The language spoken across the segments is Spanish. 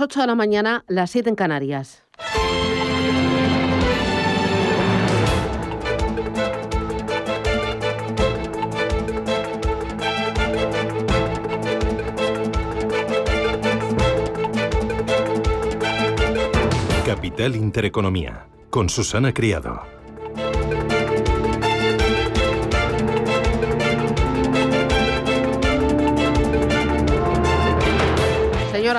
8 de la mañana, las 7 en Canarias. Capital Intereconomía, con Susana Criado.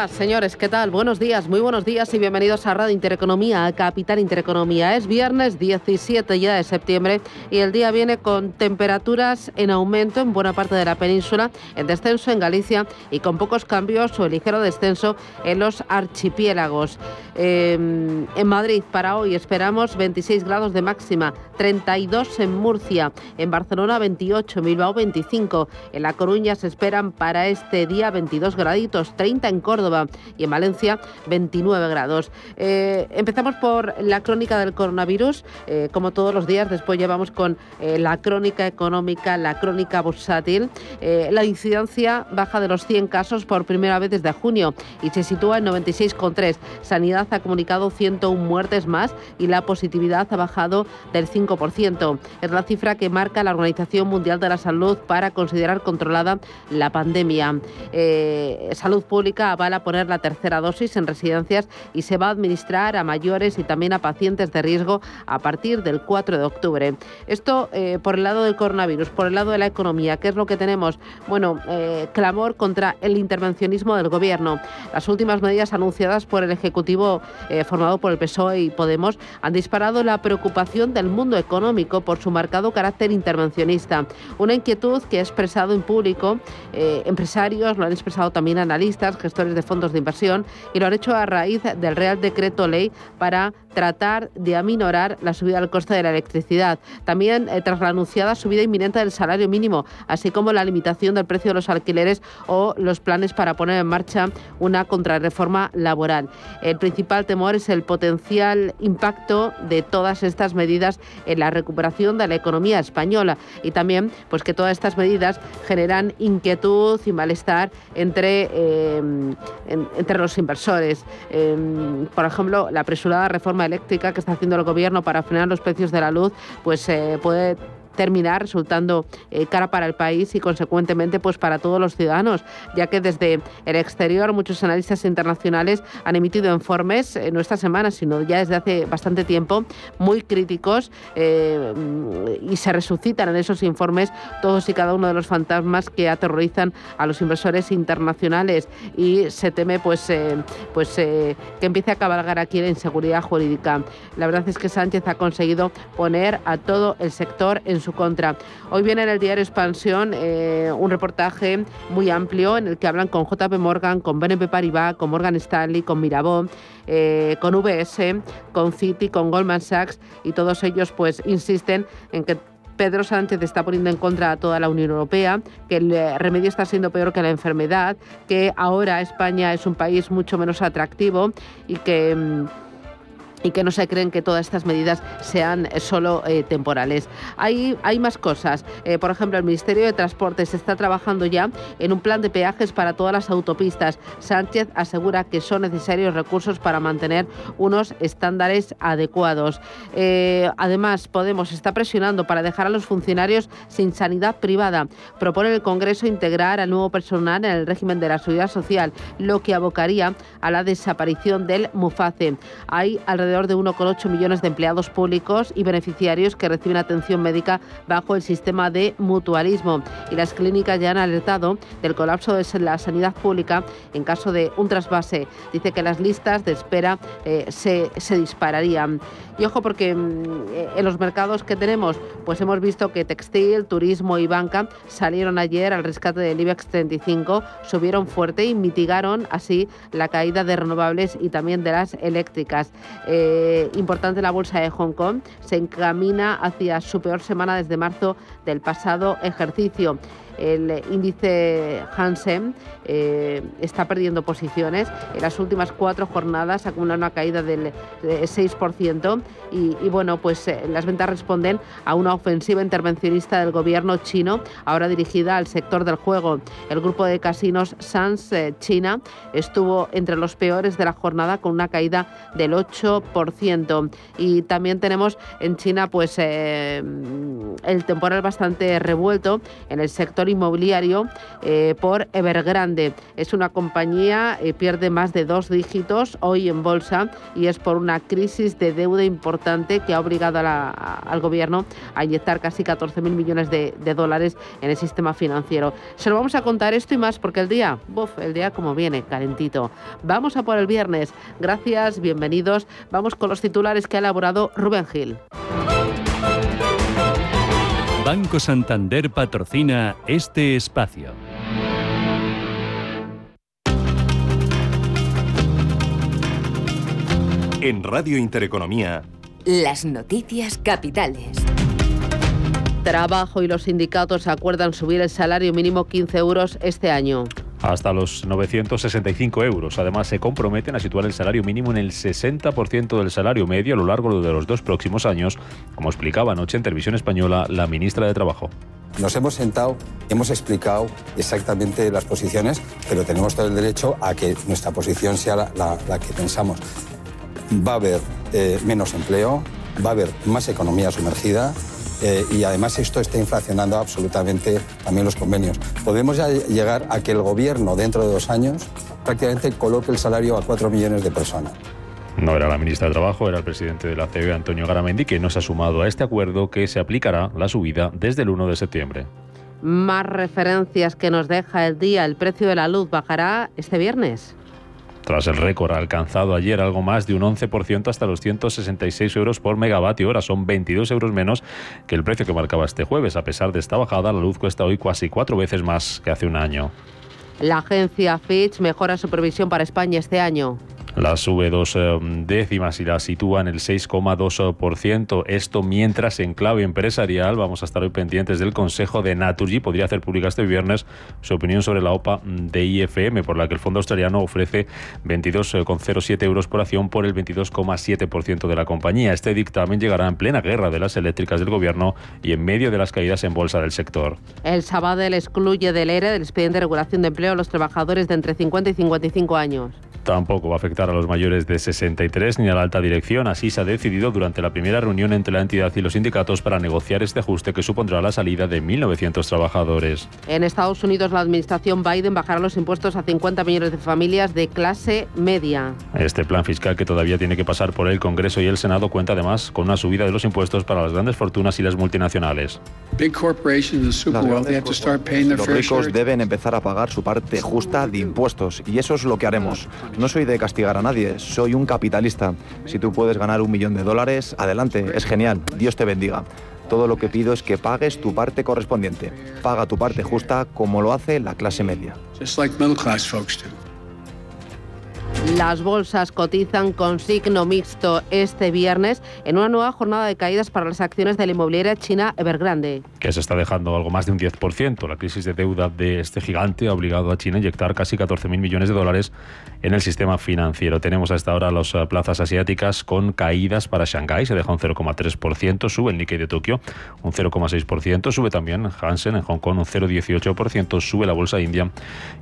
Señores, ¿qué tal? Buenos días, muy buenos días y bienvenidos a Radio Intereconomía, a Capital Intereconomía. Es viernes 17 ya de septiembre y el día viene con temperaturas en aumento en buena parte de la península, en descenso en Galicia y con pocos cambios o ligero descenso en los archipiélagos. Em, en Madrid para hoy esperamos 26 grados de máxima, 32 en Murcia, en Barcelona 28, en Bilbao 25, en La Coruña se esperan para este día 22 graditos, 30 en Córdoba y en Valencia 29 grados. Eh, empezamos por la crónica del coronavirus. Eh, como todos los días, después llevamos con eh, la crónica económica, la crónica bursátil. la incidencia baja de los 100 casos por primera vez desde junio y se sitúa en 96,3. Sanidad ha comunicado 101 muertes más y la positividad ha bajado del 5%. Es la cifra que marca la Organización Mundial de la Salud para considerar controlada la pandemia. Salud Pública avala poner la tercera dosis en residencias y se va a administrar a mayores y también a pacientes de riesgo a partir del 4 de octubre. Esto eh, por el lado del coronavirus, por el lado de la economía, ¿qué es lo que tenemos? Bueno, eh, clamor contra el intervencionismo del gobierno. Las últimas medidas anunciadas por el Ejecutivo eh, formado por el PSOE y Podemos han disparado la preocupación del mundo económico por su marcado carácter intervencionista. Una inquietud que ha expresado en público empresarios, lo han expresado también analistas, gestores de fondos de inversión y lo han hecho a raíz del Real Decreto Ley para tratar de aminorar la subida del coste de la electricidad. También eh, tras la anunciada subida inminente del salario mínimo, así como la limitación del precio de los alquileres o los planes para poner en marcha una contrarreforma laboral. El principal temor es el potencial impacto de todas estas medidas en la recuperación de la economía española y también pues que todas estas medidas generan inquietud y malestar entre eh, entre los inversores. Em, por ejemplo, la apresurada reforma eléctrica que está haciendo el gobierno para frenar los precios de la luz, pues eh, puede terminar resultando eh, cara para el país y consecuentemente pues para todos los ciudadanos, ya que desde el exterior muchos analistas internacionales han emitido informes, eh, no esta semana, sino ya desde hace bastante tiempo, muy críticos eh, y se resucitan en esos informes todos y cada uno de los fantasmas que aterrorizan a los inversores internacionales y se teme pues, pues que empiece a cabalgar aquí la inseguridad jurídica. La verdad es que Sánchez ha conseguido poner a todo el sector en su contra. Hoy viene en el diario Expansión eh, un reportaje muy amplio en el que hablan con JP Morgan, con BNP Paribas, con Morgan Stanley, con Mirabeau, eh, con VS, con Citi, con Goldman Sachs y todos ellos pues insisten en que Pedro Sánchez está poniendo en contra a toda la Unión Europea, que el remedio está siendo peor que la enfermedad, que ahora España es un país mucho menos atractivo y que mm, y que no se creen que todas estas medidas sean eh, solo eh, temporales. Hay, hay más cosas. Eh, por ejemplo, el Ministerio de Transportes está trabajando ya en un plan de peajes para todas las autopistas. Sánchez asegura que son necesarios recursos para mantener unos estándares adecuados. además, Podemos está presionando para dejar a los funcionarios sin sanidad privada. Propone el Congreso integrar al nuevo personal en el régimen de la seguridad social, lo que abocaría a la desaparición del MUFACE. Hay alrededor de 1,8 millones de empleados públicos y beneficiarios que reciben atención médica bajo el sistema de mutualismo. Y las clínicas ya han alertado del colapso de la sanidad pública en caso de un trasvase. Dice que las listas de espera eh, se, se dispararían. Y ojo porque mm, eh, en los mercados que tenemos, pues hemos visto que textil, turismo y banca salieron ayer al rescate del IBEX 35, subieron fuerte y mitigaron así la caída de renovables y también de las eléctricas. Eh, importante la bolsa de Hong Kong, se encamina hacia su peor semana desde marzo del pasado ejercicio. El índice Hansen eh, está perdiendo posiciones. En las últimas cuatro jornadas acumula una caída del 6% y, y bueno, pues eh, las ventas responden a una ofensiva intervencionista del gobierno chino, ahora dirigida al sector del juego. El grupo de casinos Sans eh, China estuvo entre los peores de la jornada con una caída del 8%. Y también tenemos en China pues el temporal bastante revuelto en el sector inmobiliario por Evergrande es una compañía, que eh, pierde más de dos dígitos hoy en bolsa y es por una crisis de deuda importante que ha obligado al gobierno a inyectar casi 14.000 millones de, dólares en el sistema financiero. Se lo vamos a contar esto y más porque el día, buf, el día como viene, calentito. Vamos a por el viernes. Gracias, bienvenidos. Vamos con los titulares que ha elaborado Rubén Gil. Banco Santander patrocina este espacio. En Radio Intereconomía. Las noticias capitales. Trabajo y los sindicatos acuerdan subir el salario mínimo 15 euros este año hasta los 965 euros. Además, se comprometen a situar el salario mínimo en el 60% del salario medio a lo largo de los dos próximos años, como explicaba anoche en Televisión Española la ministra de Trabajo. Nos hemos sentado, hemos explicado exactamente las posiciones, pero tenemos todo el derecho a que nuestra posición sea la, que pensamos va a haber eh, menos empleo, va a haber más economía sumergida eh, y además esto está inflacionando absolutamente también los convenios. Podemos ya llegar a que el gobierno dentro de dos años prácticamente coloque el salario a cuatro millones de personas. No era la ministra de Trabajo, era el presidente de la CB, Antonio Garamendi, que no se ha sumado a este acuerdo que se aplicará la subida desde el 1 de septiembre. Más referencias que nos deja el día. El precio de la luz bajará este viernes. Tras el récord alcanzado ayer, algo más de un 11% hasta los 166 euros por megavatio hora. Son 22 euros menos que el precio que marcaba este jueves. A pesar de esta bajada, la luz cuesta hoy casi cuatro veces más que hace un año. La agencia Fitch mejora su previsión para España este año. La sube dos eh, décimas y la sitúa en el 6,2%. Esto mientras en clave empresarial vamos a estar hoy pendientes del Consejo de Naturgy. Podría hacer pública este viernes su opinión sobre la OPA de IFM, por la que el fondo australiano ofrece 22,07 euros por acción por el 22,7% de la compañía. Este dictamen llegará en plena guerra de las eléctricas del gobierno y en medio de las caídas en bolsa del sector. El Sabadell excluye del ERE, del expediente de regulación de empleo, a los trabajadores de entre 50 y 55 años. Tampoco va a afectar a los mayores de 63 ni a la alta dirección. Así se ha decidido durante la primera reunión entre la entidad y los sindicatos para negociar este ajuste que supondrá la salida de 1.900 trabajadores. En Estados Unidos, la administración Biden bajará los impuestos a 50 millones de familias de clase media. Este plan fiscal que todavía tiene que pasar por el Congreso y el Senado cuenta además con una subida de los impuestos para las grandes fortunas y las multinacionales. Los ricos deben empezar a pagar su parte justa de impuestos y eso es lo que haremos. No soy de castigar a nadie, soy un capitalista. Si tú puedes ganar un millón de dólares, adelante, es genial, Dios te bendiga. Todo lo que pido es que pagues tu parte correspondiente. Paga tu parte justa como lo hace la clase media. Las bolsas cotizan con signo mixto este viernes en una nueva jornada de caídas para las acciones de la inmobiliaria china Evergrande. Que se está dejando algo más de un 10%. La crisis de deuda de este gigante ha obligado a China a inyectar casi 14.000 millones de dólares en el sistema financiero. Tenemos a esta hora las eh, plazas asiáticas con caídas para Shanghái, se deja un 0,3%, sube el Nikkei de Tokio un 0,6%, sube también Hansen en Hong Kong un 0,18%, sube la bolsa india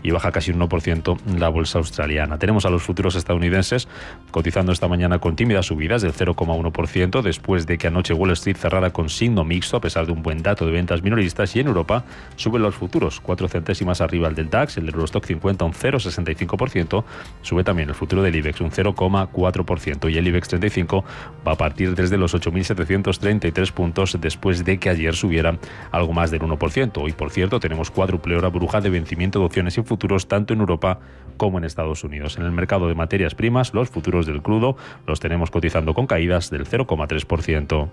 y baja casi un 1% la bolsa australiana. Tenemos a los futuros estadounidenses cotizando esta mañana con tímidas subidas del 0,1% después de que anoche Wall Street cerrara con signo mixto a pesar de un buen dato de ventas minoristas y en Europa suben los futuros, cuatro centésimas arriba el del DAX, el Eurostock 50 un 0,65%, Sube también el futuro del IBEX un 0,4% y el IBEX 35 va a partir desde los 8.733 puntos después de que ayer subiera algo más del 1%. Hoy, por cierto, tenemos cuádruple hora bruja de vencimiento de opciones y futuros tanto en Europa como en Estados Unidos. En el mercado de materias primas, los futuros del crudo los tenemos cotizando con caídas del 0,3%.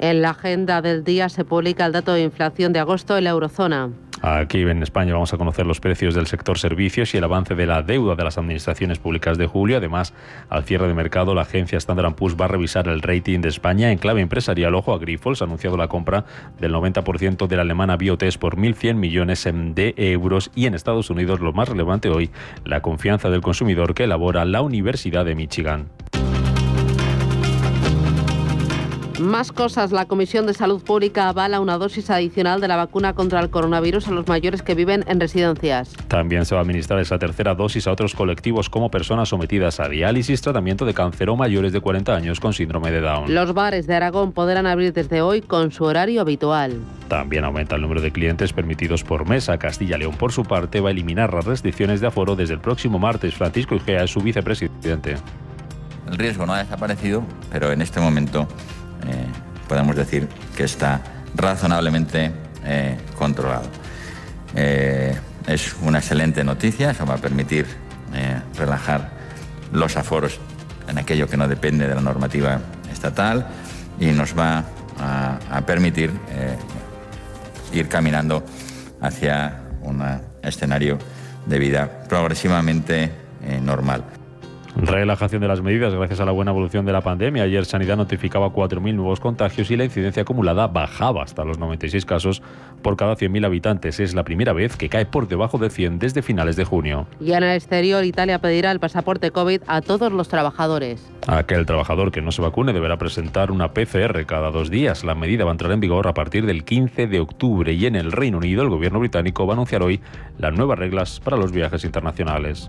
En la agenda del día se publica el dato de inflación de agosto en la eurozona. Aquí en España vamos a conocer los precios del sector servicios y el avance de la deuda de las administraciones públicas de julio. Además, al cierre de mercado, la agencia Standard Poor's va a revisar el rating de España en clave empresarial. Ojo a Grifols ha anunciado la compra del 90% de la alemana Biotest por 1.100 millones de euros. Y en Estados Unidos, lo más relevante hoy, la confianza del consumidor que elabora la Universidad de Michigan. Más cosas. La Comisión de Salud Pública avala una dosis adicional de la vacuna contra el coronavirus a los mayores que viven en residencias. También se va a administrar esa tercera dosis a otros colectivos como personas sometidas a diálisis, tratamiento de cáncer o mayores de 40 años con síndrome de Down. Los bares de Aragón podrán abrir desde hoy con su horario habitual. También aumenta el número de clientes permitidos por mesa. Castilla-León, por su parte, va a eliminar las restricciones de aforo desde el próximo martes. Francisco Igea es su vicepresidente. El riesgo no ha desaparecido, pero en este momento eh, podemos decir que está razonablemente eh, controlado. Eh, es una excelente noticia, eso va a permitir relajar los aforos en aquello que no depende de la normativa estatal y nos va a, permitir ir caminando hacia un escenario de vida progresivamente normal. Relajación de las medidas gracias a la buena evolución de la pandemia. Ayer Sanidad notificaba 4.000 nuevos contagios y la incidencia acumulada bajaba hasta los 96 casos por cada 100.000 habitantes. Es la primera vez que cae por debajo de 100 desde finales de junio. Y en el exterior, Italia pedirá el pasaporte COVID a todos los trabajadores. Aquel trabajador que no se vacune deberá presentar una PCR cada dos días. La medida va a entrar en vigor a partir del 15 de octubre y en el Reino Unido el gobierno británico va a anunciar hoy las nuevas reglas para los viajes internacionales.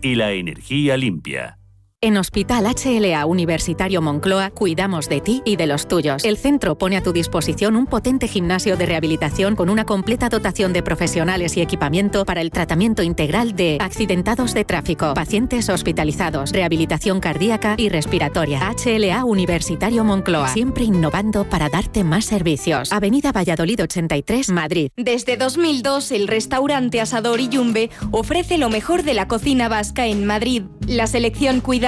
y la energía limpia. En Hospital HLA Universitario Moncloa cuidamos de ti y de los tuyos. El centro pone a tu disposición un potente gimnasio de rehabilitación con una completa dotación de profesionales y equipamiento para el tratamiento integral de accidentados de tráfico, pacientes hospitalizados, rehabilitación cardíaca y respiratoria. HLA Universitario Moncloa, siempre innovando para darte más servicios. Avenida Valladolid 83, Madrid. Desde 2002, el restaurante Asador y Yumbe ofrece lo mejor de la cocina vasca en Madrid. La selección cuida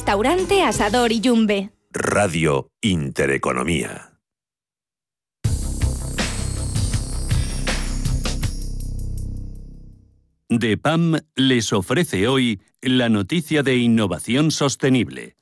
Restaurante Asador y Yumbe. Radio Intereconomía. DEPAM les ofrece hoy la noticia de innovación sostenible.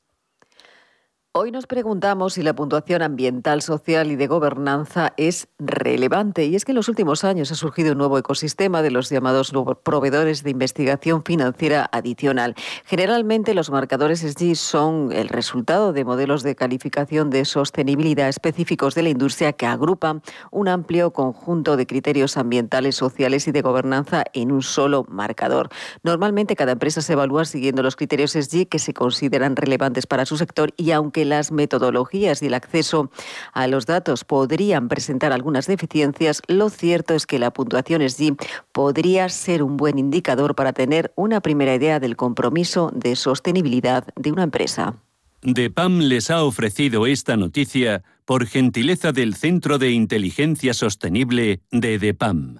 Hoy nos preguntamos si la puntuación ambiental, social y de gobernanza es relevante. Y es que en los últimos años ha surgido un nuevo ecosistema de los llamados proveedores de investigación financiera adicional. Generalmente los marcadores SG son el resultado de modelos de calificación de sostenibilidad específicos de la industria que agrupan un amplio conjunto de criterios ambientales, sociales y de gobernanza en un solo marcador. Normalmente cada empresa se evalúa siguiendo los criterios SG que se consideran relevantes para su sector y aunque las metodologías y el acceso a los datos podrían presentar algunas deficiencias, lo cierto es que la puntuación SG podría ser un buen indicador para tener una primera idea del compromiso de sostenibilidad de una empresa. DEPAM les ha ofrecido esta noticia por gentileza del Centro de Inteligencia Sostenible de DEPAM.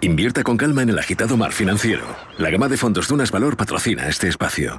Invierta con calma en el agitado mar financiero. La gama de fondos Dunas Valor patrocina este espacio.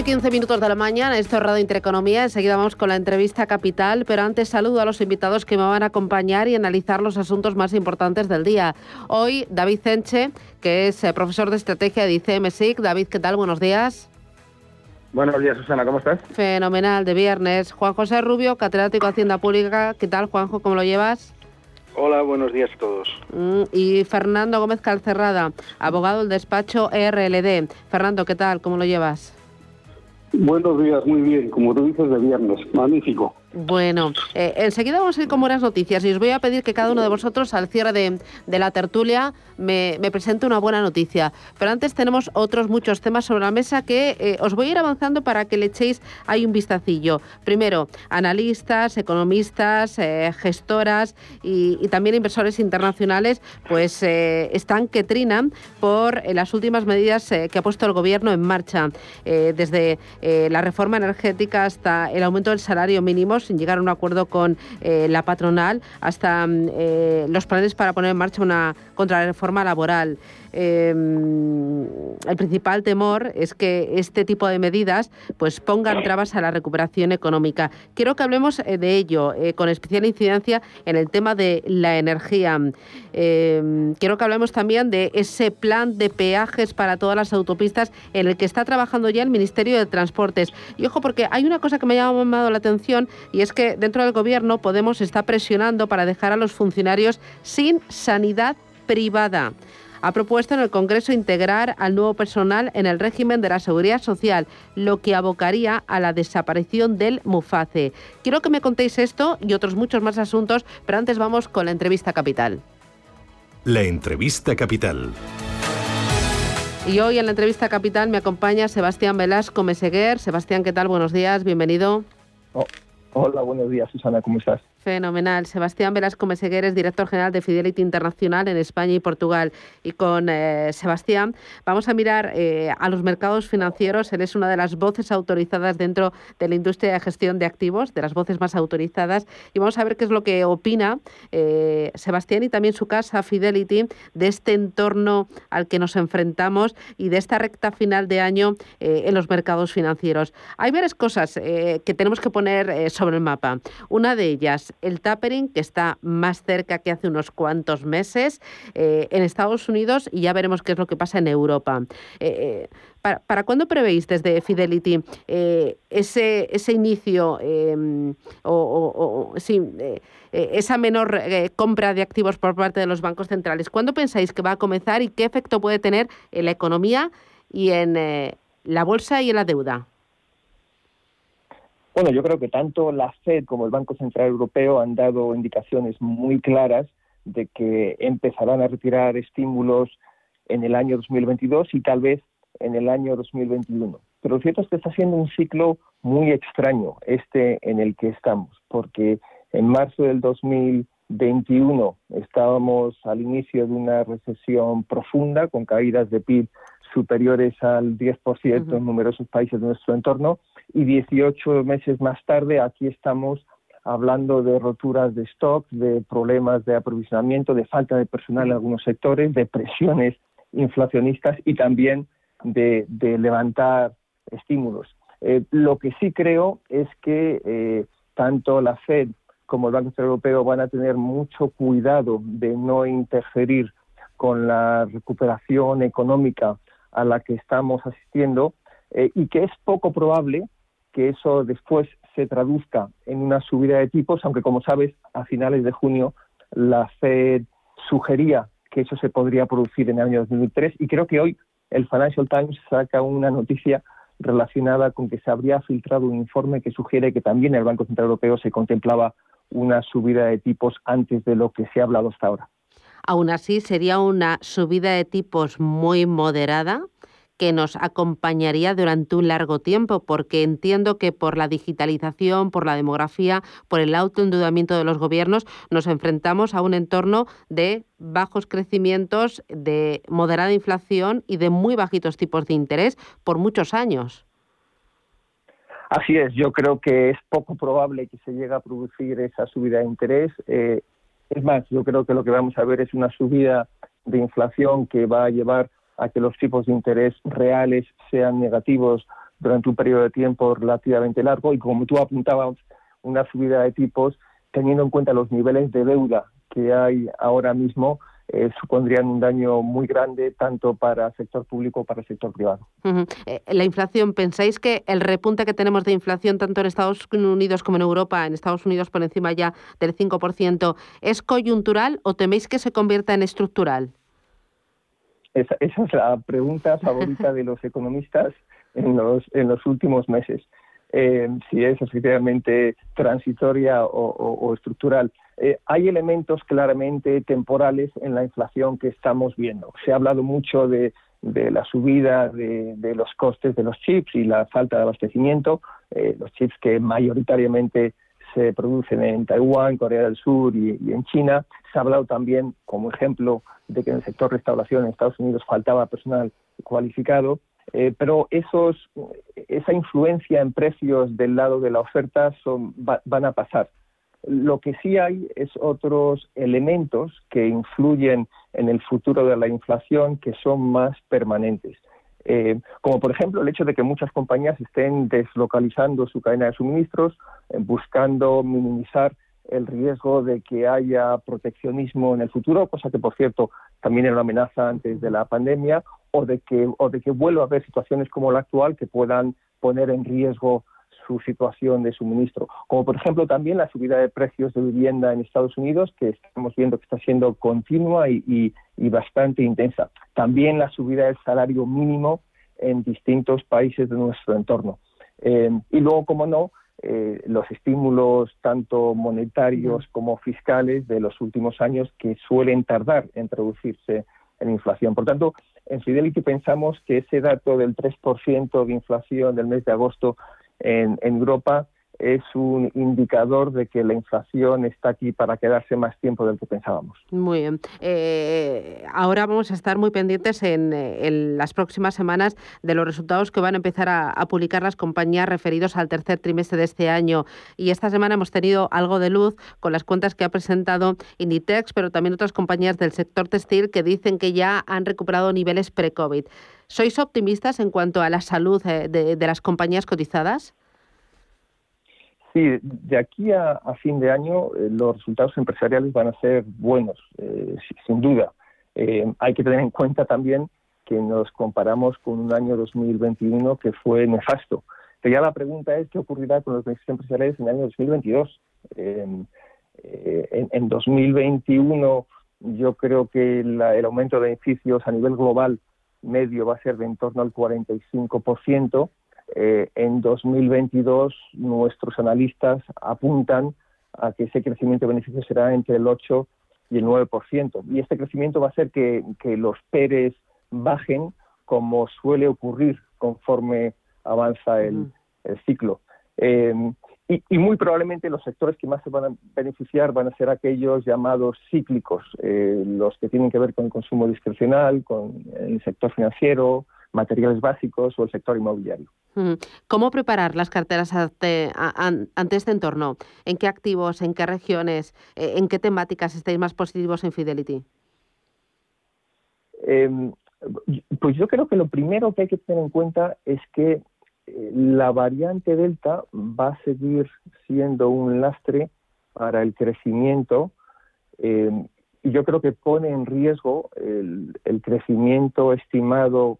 8 y 15 minutos de la mañana, esto es Radio Intereconomía. Enseguida vamos con la entrevista capital, pero antes saludo a los invitados que me van a acompañar y analizar los asuntos más importantes del día. Hoy, David Cenche, que es eh, profesor de estrategia de ICMSIC. David, ¿qué tal? Buenos días. Buenos días, Susana, ¿cómo estás? Fenomenal, de viernes. Juan José Rubio, catedrático de Hacienda Pública. ¿Qué tal, Juanjo? ¿Cómo lo llevas? Hola, buenos días a todos. Mm, y Fernando Gómez Calcerrada, abogado del despacho ERLD. Fernando, ¿qué tal? ¿Cómo lo llevas? Buenos días, muy bien, como tú dices, de viernes, magnífico. Bueno, eh, enseguida vamos a ir con buenas noticias y os voy a pedir que cada uno de vosotros al cierre de, la tertulia me, presente una buena noticia. Pero antes tenemos otros muchos temas sobre la mesa que eh, os voy a ir avanzando para que le echéis ahí un vistacillo. Primero, analistas, economistas, eh, gestoras y, también inversores internacionales pues están que trinan por las últimas medidas que ha puesto el gobierno en marcha, desde la reforma energética hasta el aumento del salario mínimo sin llegar a un acuerdo con eh, la patronal, hasta mm, eh, los planes para poner en marcha una contrarreforma laboral. Em, el principal temor es que este tipo de medidas pues pongan trabas a la recuperación económica. Quiero que hablemos eh, de ello, eh, con especial incidencia en el tema de la energía. Em, quiero que hablemos también de ese plan de peajes para todas las autopistas en el que está trabajando ya el Ministerio de Transportes. Y ojo, porque hay una cosa que me ha llamado la atención y es que dentro del Gobierno Podemos está presionando para dejar a los funcionarios sin sanidad privada ha propuesto en el Congreso integrar al nuevo personal en el régimen de la seguridad social, lo que abocaría a la desaparición del MUFACE. Quiero que me contéis esto y otros muchos más asuntos, pero antes vamos con la entrevista capital. La entrevista capital. Y hoy en la entrevista capital me acompaña Sebastián Velasco Meseguer. Sebastián, ¿qué tal? Buenos días, bienvenido. Oh, hola, buenos días, Susana, ¿cómo estás? Fenomenal. Sebastián Velasco Meseguer director general de Fidelity Internacional en España y Portugal. Y con eh, Sebastián vamos a mirar eh, a los mercados financieros. Él es una de las voces autorizadas dentro de la industria de gestión de activos, de las voces más autorizadas. Y vamos a ver qué es lo que opina eh, Sebastián y también su casa Fidelity de este entorno al que nos enfrentamos y de esta recta final de año en los mercados financieros. Hay varias cosas que tenemos que poner sobre el mapa. Una de ellas, el tapering, que está más cerca que hace unos cuantos meses eh, en Estados Unidos y ya veremos qué es lo que pasa en Europa. Eh, eh, ¿para, cuándo prevéis desde Fidelity ese, ese inicio em, o, esa menor compra de activos por parte de los bancos centrales? ¿Cuándo pensáis que va a comenzar y qué efecto puede tener en la economía y en la bolsa y en la deuda? Bueno, yo creo que tanto la Fed como el Banco Central Europeo han dado indicaciones muy claras de que empezarán a retirar estímulos en el año 2022 y tal vez en el año 2021. Pero lo cierto es que está siendo un ciclo muy extraño este en el que estamos, porque en marzo del 2021 estábamos al inicio de una recesión profunda con caídas de PIB superiores al 10% en numerosos países de nuestro entorno y 18 meses más tarde aquí estamos hablando de roturas de stock, de problemas de aprovisionamiento, de falta de personal en algunos sectores, de presiones inflacionistas y también de, levantar estímulos. Eh, lo que sí creo es que eh, tanto la Fed como el Banco Central Europeo van a tener mucho cuidado de no interferir con la recuperación económica a la que estamos asistiendo eh, y que es poco probable que eso después se traduzca en una subida de tipos, aunque como sabes, a finales de junio la Fed sugería que eso se podría producir en el año 2003 y creo que hoy el Financial Times saca una noticia relacionada con que se habría filtrado un informe que sugiere que también el Banco Central Europeo se contemplaba una subida de tipos antes de lo que se ha hablado hasta ahora. Aún así, sería una subida de tipos muy moderada que nos acompañaría durante un largo tiempo, porque entiendo que por la digitalización, por la demografía, por el autoendeudamiento de los gobiernos, nos enfrentamos a un entorno de bajos crecimientos, de moderada inflación y de muy bajitos tipos de interés por muchos años. Así es, yo creo que es poco probable que se llegue a producir esa subida de interés. Eh, es más, yo creo que lo que vamos a ver es una subida de inflación que va a llevar a que los tipos de interés reales sean negativos durante un periodo de tiempo relativamente largo y como tú apuntabas, una subida de tipos teniendo en cuenta los niveles de deuda que hay ahora mismo eh, supondrían un daño muy grande tanto para el sector público como para el sector privado. Eh, la inflación, ¿pensáis que el repunte que tenemos de inflación tanto en Estados Unidos como en Europa, en Estados Unidos por encima ya del 5%, es coyuntural o teméis que se convierta en estructural? Esa, es la pregunta favorita de los economistas en los, en los últimos meses. Eh, si es efectivamente transitoria o, estructural. Eh, hay elementos claramente temporales en la inflación que estamos viendo. Se ha hablado mucho de, la subida de, los costes de los chips y la falta de abastecimiento, eh, los chips que mayoritariamente se producen en Taiwán, Corea del Sur y, en China. Se ha hablado también, como ejemplo, de que en el sector restauración en Estados Unidos faltaba personal cualificado, eh, pero esos, esa influencia en precios del lado de la oferta son, van a pasar. Lo que sí hay es otros elementos que influyen en el futuro de la inflación que son más permanentes. Eh, como por ejemplo el hecho de que muchas compañías estén deslocalizando su cadena de suministros, eh, buscando minimizar el riesgo de que haya proteccionismo en el futuro, cosa que por cierto también era una amenaza antes de la pandemia, o de que, o de que vuelva a haber situaciones como la actual que puedan poner en riesgo su situación de suministro. Como por ejemplo también la subida de precios de vivienda en Estados Unidos, que estamos viendo que está siendo continua y, bastante intensa. También la subida del salario mínimo en distintos países de nuestro entorno. Eh, y luego, como no, eh, los estímulos tanto monetarios como fiscales de los últimos años que suelen tardar en traducirse en inflación. Por tanto, en Fidelity pensamos que ese dato del 3% de inflación del mes de agosto en, Europa es un indicador de que la inflación está aquí para quedarse más tiempo del que pensábamos. Muy bien. Eh, ahora vamos a estar muy pendientes en, las próximas semanas de los resultados que van a empezar a, publicar las compañías referidos al tercer trimestre de este año. Y esta semana hemos tenido algo de luz con las cuentas que ha presentado Inditex, pero también otras compañías del sector textil que dicen que ya han recuperado niveles pre-COVID. ¿Sois optimistas en cuanto a la salud eh, de, las compañías cotizadas? Sí, de aquí a, fin de año eh, los resultados empresariales van a ser buenos, eh, sin duda. hay que tener en cuenta también que nos comparamos con un año 2021 que fue nefasto. Pero ya la pregunta es qué ocurrirá con los beneficios empresariales en el año 2022. en, en 2021 yo creo que el aumento de beneficios a nivel global medio va a ser de en torno al 45%. Eh, en 2022 nuestros analistas apuntan a que ese crecimiento de beneficios será entre el 8 y el 9%. Y este crecimiento va a hacer que, los PERES bajen como suele ocurrir conforme avanza el, ciclo. Eh, y, muy probablemente los sectores que más se van a beneficiar van a ser aquellos llamados cíclicos, eh, los que tienen que ver con el consumo discrecional, con el sector financiero, materiales básicos o el sector inmobiliario. ¿Cómo preparar las carteras ante, este entorno? ¿En qué activos, en qué regiones, eh, en qué temáticas estáis más positivos en Fidelity? Em, pues yo creo que lo primero que hay que tener en cuenta es que eh, la variante Delta va a seguir siendo un lastre para el crecimiento em, y yo creo que pone en riesgo el, crecimiento estimado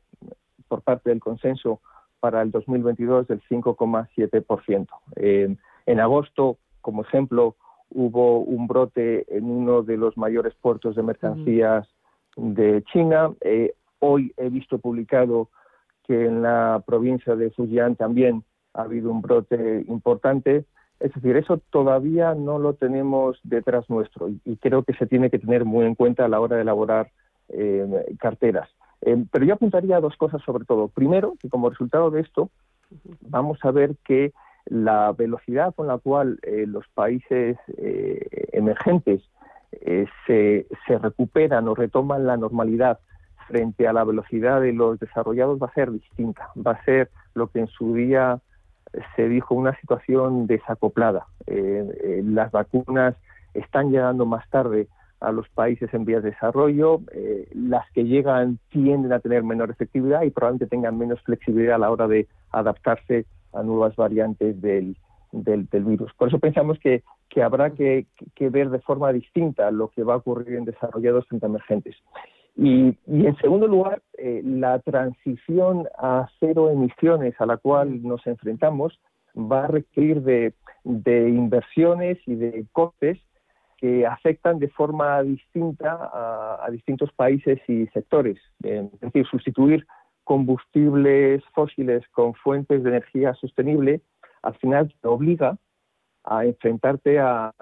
por parte del consenso para el 2022 del 5,7%. Eh, en agosto, como ejemplo, hubo un brote en uno de los mayores puertos de mercancías de China. Eh, hoy he visto publicado que en la provincia de Fujian también ha habido un brote importante. Es decir, eso todavía no lo tenemos detrás nuestro y, creo que se tiene que tener muy en cuenta a la hora de elaborar eh, carteras. Eh, pero yo apuntaría a dos cosas sobre todo. Primero, que como resultado de esto, vamos a ver que la velocidad con la cual eh, los países emergentes se, se recuperan o retoman la normalidad frente a la velocidad de los desarrollados va a ser distinta. Va a ser lo que en su día se dijo una situación desacoplada. Eh, eh, las vacunas están llegando más tarde a los países en vías de desarrollo, eh, las que llegan tienden a tener menor efectividad y probablemente tengan menos flexibilidad a la hora de adaptarse a nuevas variantes del, del, virus. Por eso pensamos que, que habrá que, que, ver de forma distinta lo que va a ocurrir en desarrollados frente a emergentes. Y, en segundo lugar, eh, la transición a cero emisiones a la cual nos enfrentamos va a requerir de, inversiones y de costes que afectan de forma distinta a, distintos países y sectores. Es decir, sustituir combustibles fósiles con fuentes de energía sostenible al final te obliga a enfrentarte a,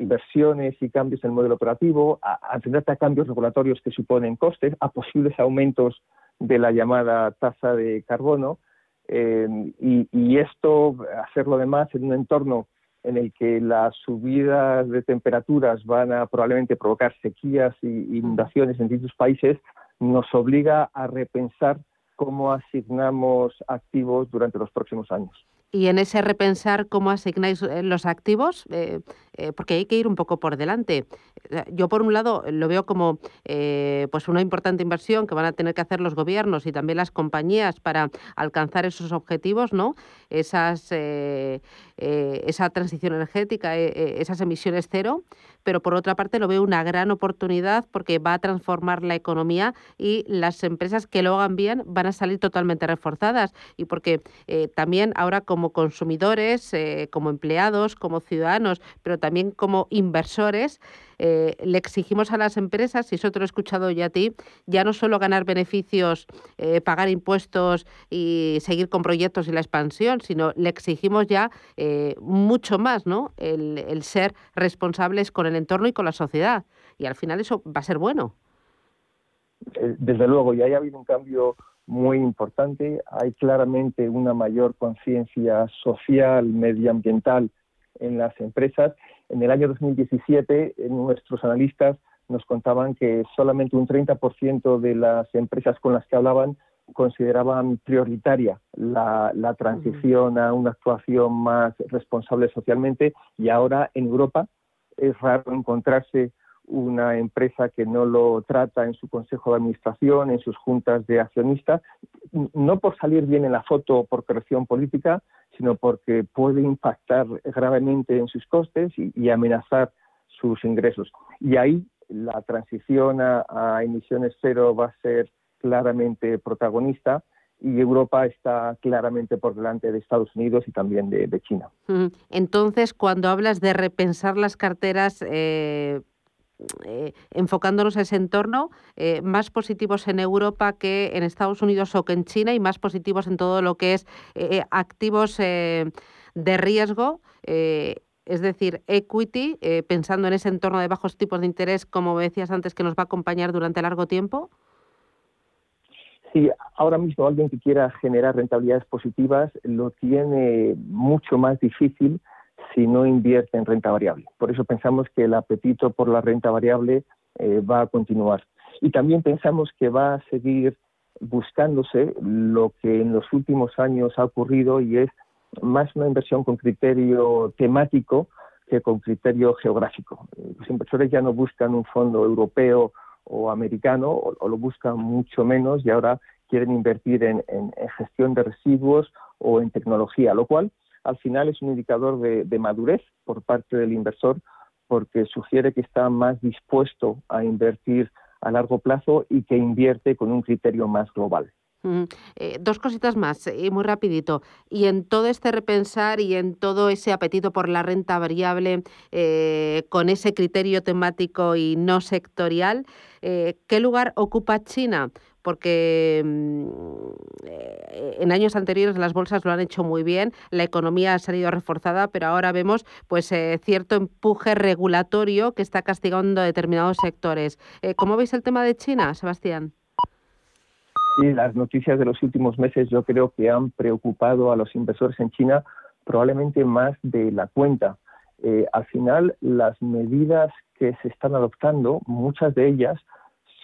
inversiones y cambios en el modelo operativo, a, a a cambios regulatorios que suponen costes, a posibles aumentos de la llamada tasa de carbono, eh, y, esto, hacerlo además en un entorno en el que las subidas de temperaturas van a probablemente provocar sequías e inundaciones en distintos países, nos obliga a repensar cómo asignamos activos durante los próximos años y en ese repensar cómo asignáis eh, los activos, eh, eh, porque hay que ir un poco por delante. Yo, por un lado, lo veo como pues una importante inversión que van a tener que hacer los gobiernos y también las compañías para alcanzar esos objetivos, ¿no? Esas, esa transición energética, esas emisiones cero, pero por otra parte lo veo una gran oportunidad porque va a transformar la economía y las empresas que lo hagan bien van a salir totalmente reforzadas y porque también ahora como como consumidores, eh, como empleados, como ciudadanos, pero también como inversores, eh, le exigimos a las empresas, y eso te lo he escuchado ya a ti, ya no solo ganar beneficios, eh, pagar impuestos y seguir con proyectos y la expansión, sino le exigimos ya mucho más, ¿no? El, el ser responsables con el entorno y con la sociedad. Y al final eso va a ser bueno. Desde luego, ya ha habido un cambio muy importante. Hay claramente una mayor conciencia social, medioambiental en las empresas. En el año 2017, nuestros analistas nos contaban que solamente un 30% de las empresas con las que hablaban consideraban prioritaria la, la transición a una actuación más responsable socialmente. Y ahora en Europa es raro encontrarse una empresa que no lo trata en su consejo de administración, en sus juntas de accionistas, no por salir bien en la foto o por corrección política, sino porque puede impactar gravemente en sus costes y, amenazar sus ingresos. Y ahí la transición a, emisiones cero va a ser claramente protagonista y Europa está claramente por delante de Estados Unidos y también de, China. Entonces, cuando hablas de repensar las carteras, eh, eh, enfocándonos a ese entorno, eh, más positivos en Europa que en Estados Unidos o que en China y más positivos en todo lo que es eh, activos de riesgo. es decir, equity, pensando en ese entorno de bajos tipos de interés, como decías antes, que nos va a acompañar durante largo tiempo. Sí, ahora mismo alguien que quiera generar rentabilidades positivas lo tiene mucho más difícil si no invierte en renta variable. Por eso pensamos que el apetito por la renta variable eh, va a continuar. Y también pensamos que va a seguir buscándose lo que en los últimos años ha ocurrido y es más una inversión con criterio temático que con criterio geográfico. Los inversores ya no buscan un fondo europeo o americano, o, lo buscan mucho menos y ahora quieren invertir en, gestión de residuos o en tecnología, lo cual al final es un indicador de madurez por parte del inversor porque sugiere que está más dispuesto a invertir a largo plazo y que invierte con un criterio más global. Eh, dos cositas más, y muy rapidito. Y en todo este repensar y en todo ese apetito por la renta variable, eh, con ese criterio temático y no sectorial, eh, ¿qué lugar ocupa China? Porque mm, en años anteriores las bolsas lo han hecho muy bien, la economía ha salido reforzada, pero ahora vemos pues cierto empuje regulatorio que está castigando determinados sectores. ¿Cómo veis el tema de China, Sebastián? Sí, las noticias de los últimos meses yo creo que han preocupado a los inversores en China probablemente más de la cuenta. Eh, al final, las medidas que se están adoptando, muchas de ellas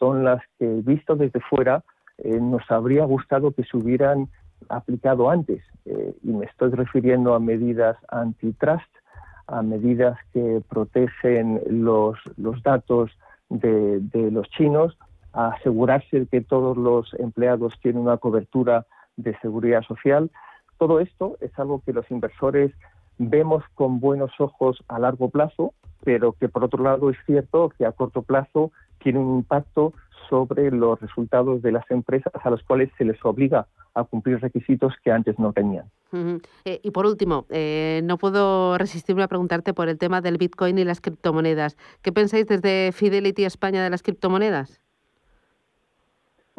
son las que, visto desde fuera, eh, nos habría gustado que se hubieran aplicado antes. Eh, y me estoy refiriendo a medidas antitrust, a medidas que protegen los, los datos de, de los chinos, a asegurarse que todos los empleados tienen una cobertura de seguridad social. Todo esto es algo que los inversores vemos con buenos ojos a largo plazo, pero que por otro lado es cierto que a corto plazo tiene un impacto sobre los resultados de las empresas a las cuales se les obliga a cumplir requisitos que antes no tenían. Eh, y por último, eh, no puedo resistirme a preguntarte por el tema del Bitcoin y las criptomonedas. ¿Qué pensáis desde Fidelity España de las criptomonedas?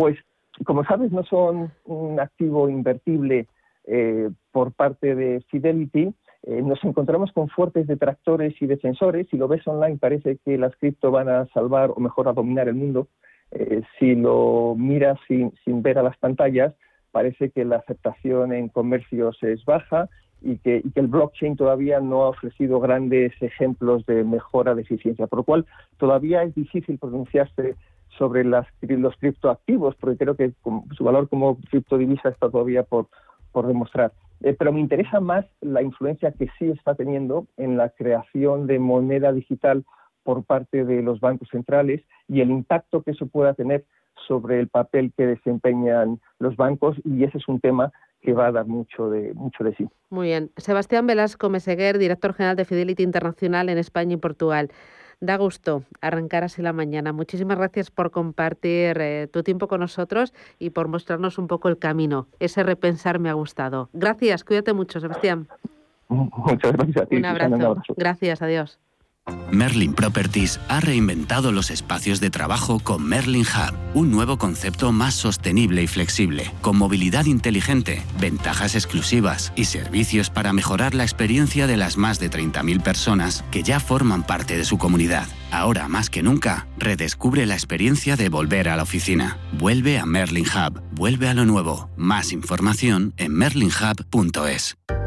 pues como sabes no son un activo invertible eh, por parte de Fidelity. Eh, nos encontramos con fuertes detractores y defensores. Si lo ves online parece que las cripto van a salvar o mejor a dominar el mundo. Eh, si lo miras sin, ver a las pantallas, parece que la aceptación en comercios es baja y que, el blockchain todavía no ha ofrecido grandes ejemplos de mejora de eficiencia, por lo cual todavía es difícil pronunciarse sobre las, los criptoactivos, porque creo que su valor como criptodivisa está todavía por demostrar. Eh, pero me interesa más la influencia que sí está teniendo en la creación de moneda digital por parte de los bancos centrales y el impacto que eso pueda tener sobre el papel que desempeñan los bancos y ese es un tema que va a dar mucho de, mucho de sí. Muy bien. Sebastián Velasco Meseguer, director general de Fidelity Internacional en España y Portugal. Da gusto arrancar así la mañana. Muchísimas gracias por compartir eh, tu tiempo con nosotros y por mostrarnos un poco el camino. Ese repensar me ha gustado. Gracias, cuídate mucho, Sebastián. Muchas gracias a ti. Un abrazo. Gracias, adiós. Merlin Properties ha reinventado los espacios de trabajo con Merlin Hub, un nuevo concepto más sostenible y flexible, con movilidad inteligente, ventajas exclusivas y servicios para mejorar la experiencia de las más de 30.000 personas que ya forman parte de su comunidad. Ahora más que nunca, redescubre la experiencia de volver a la oficina. Vuelve a Merlin Hub, vuelve a lo nuevo. Más información en merlinhub.es.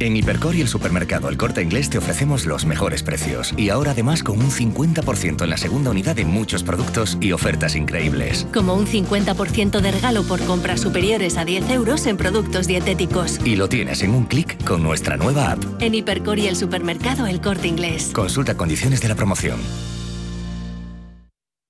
En Hipercor y el supermercado El Corte Inglés te ofrecemos los mejores precios. Y ahora además con un 50% en la segunda unidad de muchos productos y ofertas increíbles. Como un 50% de regalo por compras superiores a 10 euros en productos dietéticos. Y lo tienes en un clic con nuestra nueva app. En Hipercor y el supermercado El Corte Inglés. Consulta condiciones de la promoción.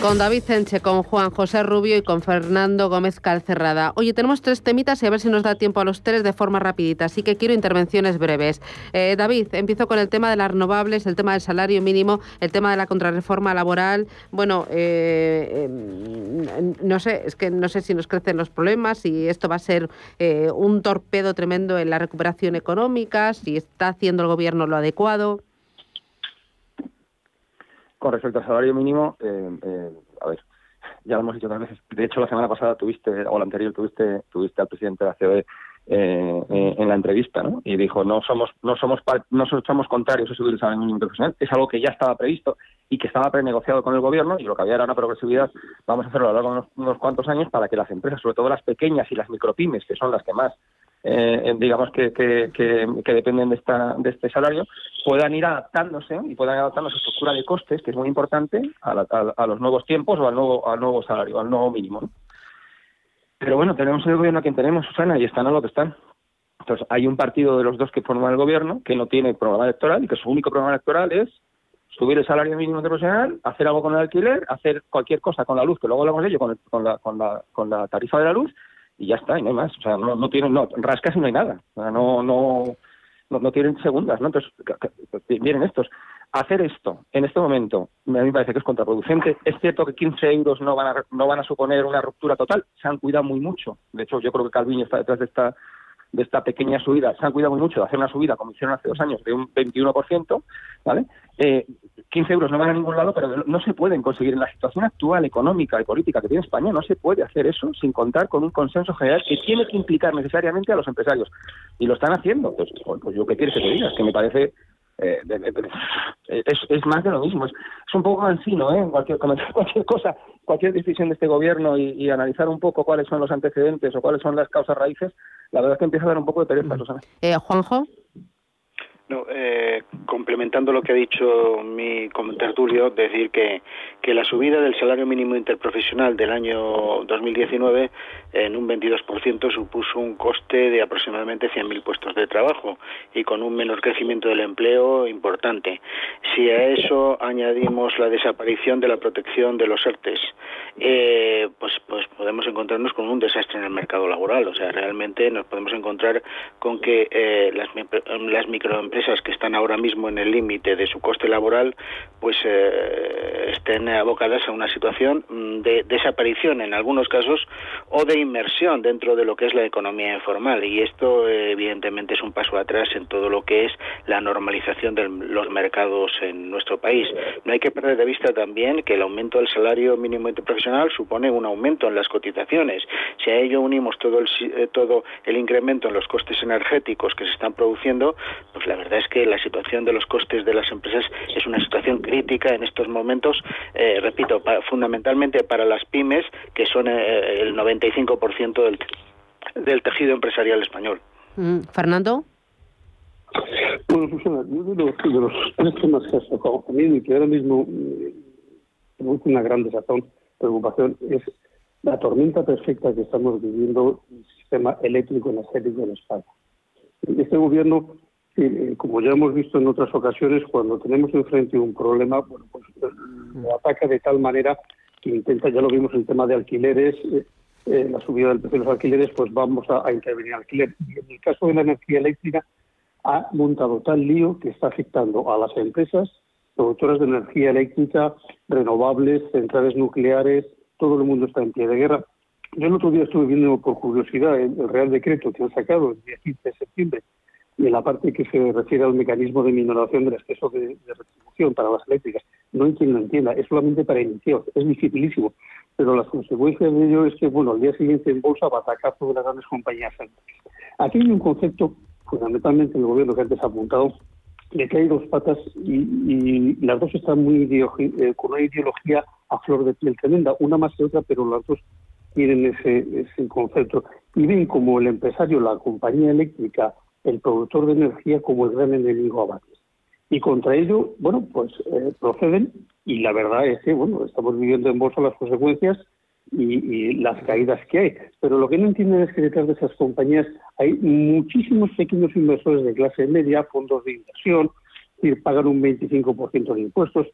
Con David Enche, con Juan José Rubio y con Fernando Gómez Calcerrada. Oye, tenemos tres temitas y a ver si nos da tiempo a los tres de forma rapidita, así que quiero intervenciones breves. Eh, David, empiezo con el tema de las renovables, el tema del salario mínimo, el tema de la contrarreforma laboral. Bueno, eh, em, no sé, es que no sé si nos crecen los problemas, si esto va a ser eh, un torpedo tremendo en la recuperación económica, si está haciendo el gobierno lo adecuado. Con respecto al salario mínimo, eh, eh, a ver, ya lo hemos dicho otras veces. De hecho, la semana pasada tuviste, o la anterior, tuviste, tuviste al presidente de la COE eh, en la entrevista, ¿no? Y dijo, no somos, no somos, no somos contrarios a subir el salario mínimo profesional. Es algo que ya estaba previsto y que estaba prenegociado con el gobierno y lo que había era una progresividad. Vamos a hacerlo a lo largo de unos cuantos años para que las empresas, sobre todo las pequeñas y las micropymes, que son las que más eh, digamos que, que, que, dependen de, esta, de este salario, puedan ir adaptándose y puedan adaptar su estructura de costes, que es muy importante, a, a, los nuevos tiempos o al nuevo, al nuevo salario, al nuevo mínimo. Pero bueno, tenemos el gobierno a quien tenemos, Susana, y están a lo que están. Entonces, hay un partido de los dos que forman el gobierno que no tiene programa electoral y que su único programa electoral es subir el salario mínimo profesional, hacer algo con el alquiler, hacer cualquier cosa con la luz, que luego hablamos de ello, con, con, la, con, la, con la tarifa de la luz, y ya está, y no hay más. O sea, no, no tienen, no, rascas y no hay nada. O sea, no, no, no, tienen segundas, ¿no? Entonces, vienen estos. Hacer esto en este momento, a mí me parece que es contraproducente. Es cierto que 15 euros no van a, no van a suponer una ruptura total. Se han cuidado muy mucho. De hecho, yo creo que Calviño está detrás de esta de esta pequeña subida, se han cuidado muy mucho de hacer una subida, como hicieron hace dos años, de un 21%, ¿vale? Eh, 15 euros no van a ningún lado, pero no se pueden conseguir en la situación actual económica y política que tiene España, no se puede hacer eso sin contar con un consenso general que tiene que implicar necesariamente a los empresarios. Y lo están haciendo. Pues, pues yo qué quieres que te digas, que me parece eh, es, es, más de lo mismo. Es, un poco cansino, ¿eh? Cualquier, cualquier cosa, cualquier decisión de este gobierno y, analizar un poco cuáles son los antecedentes o cuáles son las causas raíces, la verdad es que empieza a dar un poco de pereza, Susana. Eh, Juanjo. No, eh, complementando lo que ha dicho mi tertulio, decir que, que la subida del salario mínimo interprofesional del año 2019 en un 22% supuso un coste de aproximadamente 100.000 puestos de trabajo y con un menor crecimiento del empleo importante. Si a eso añadimos la desaparición de la protección de los ERTES, eh, pues, pues podemos encontrarnos con un desastre en el mercado laboral. O sea, realmente nos podemos encontrar con que eh, las microempresas empresas que están ahora mismo en el límite de su coste laboral, pues eh, estén abocadas a una situación mm, de desaparición en algunos casos o de inmersión dentro de lo que es la economía informal. Y esto, evidentemente, es un paso atrás en todo lo que es la normalización de los mercados en nuestro país. No hay que perder de vista también que el aumento del salario mínimo interprofesional supone un aumento en las cotizaciones. Si a ello unimos todo el, eh, todo el incremento en los costes energéticos que se están produciendo, pues la verdad verdad es que la situación de los costes de las empresas es una situación crítica en estos momentos, eh, repito, fundamentalmente para las pymes, que son eh, el 95% del, del tejido empresarial español. Mm, Fernando. Bueno, Susana, uno de los, de los tres temas que has tocado también y que ahora mismo eh, produce una gran desazón, preocupación, es la tormenta perfecta que estamos viviendo en el sistema eléctrico energético en España. Este gobierno eh, como ya hemos visto en otras ocasiones, cuando tenemos enfrente un problema, bueno, pues lo ataca de tal manera que intenta, ya lo vimos en el tema de alquileres, eh, eh, la subida del precio de los alquileres, pues vamos a, intervenir en alquiler. Y en el caso de la energía eléctrica, ha montado tal lío que está afectando a las empresas, productoras de energía eléctrica, renovables, centrales nucleares, todo el mundo está en pie de guerra. Yo el otro día estuve viendo por curiosidad el, el Real Decreto que han sacado el día 15 de septiembre y en la parte que se refiere al mecanismo de minoración del exceso de, retribución para las eléctricas. No hay quien lo entienda, es solamente para iniciar, es dificilísimo, pero las consecuencias de ello es que, bueno, al día siguiente en bolsa va a atacar todas las grandes compañías Aquí hay un concepto, fundamentalmente en el gobierno que antes ha apuntado, de que hay dos patas y, las dos están muy eh, con una ideología a flor de piel tremenda, una más que otra, pero las dos tienen ese, ese concepto. Y ven como el empresario, la compañía eléctrica, el productor de energía como el gran enemigo a batir. Y contra ello, bueno, pues eh, proceden y la verdad es que, bueno, estamos viviendo en bolsa las consecuencias y, las caídas que hay. Pero lo que no entienden es que detrás de esas compañías hay muchísimos pequeños inversores de clase media, fondos de inversión, decir, pagan un 25% de impuestos.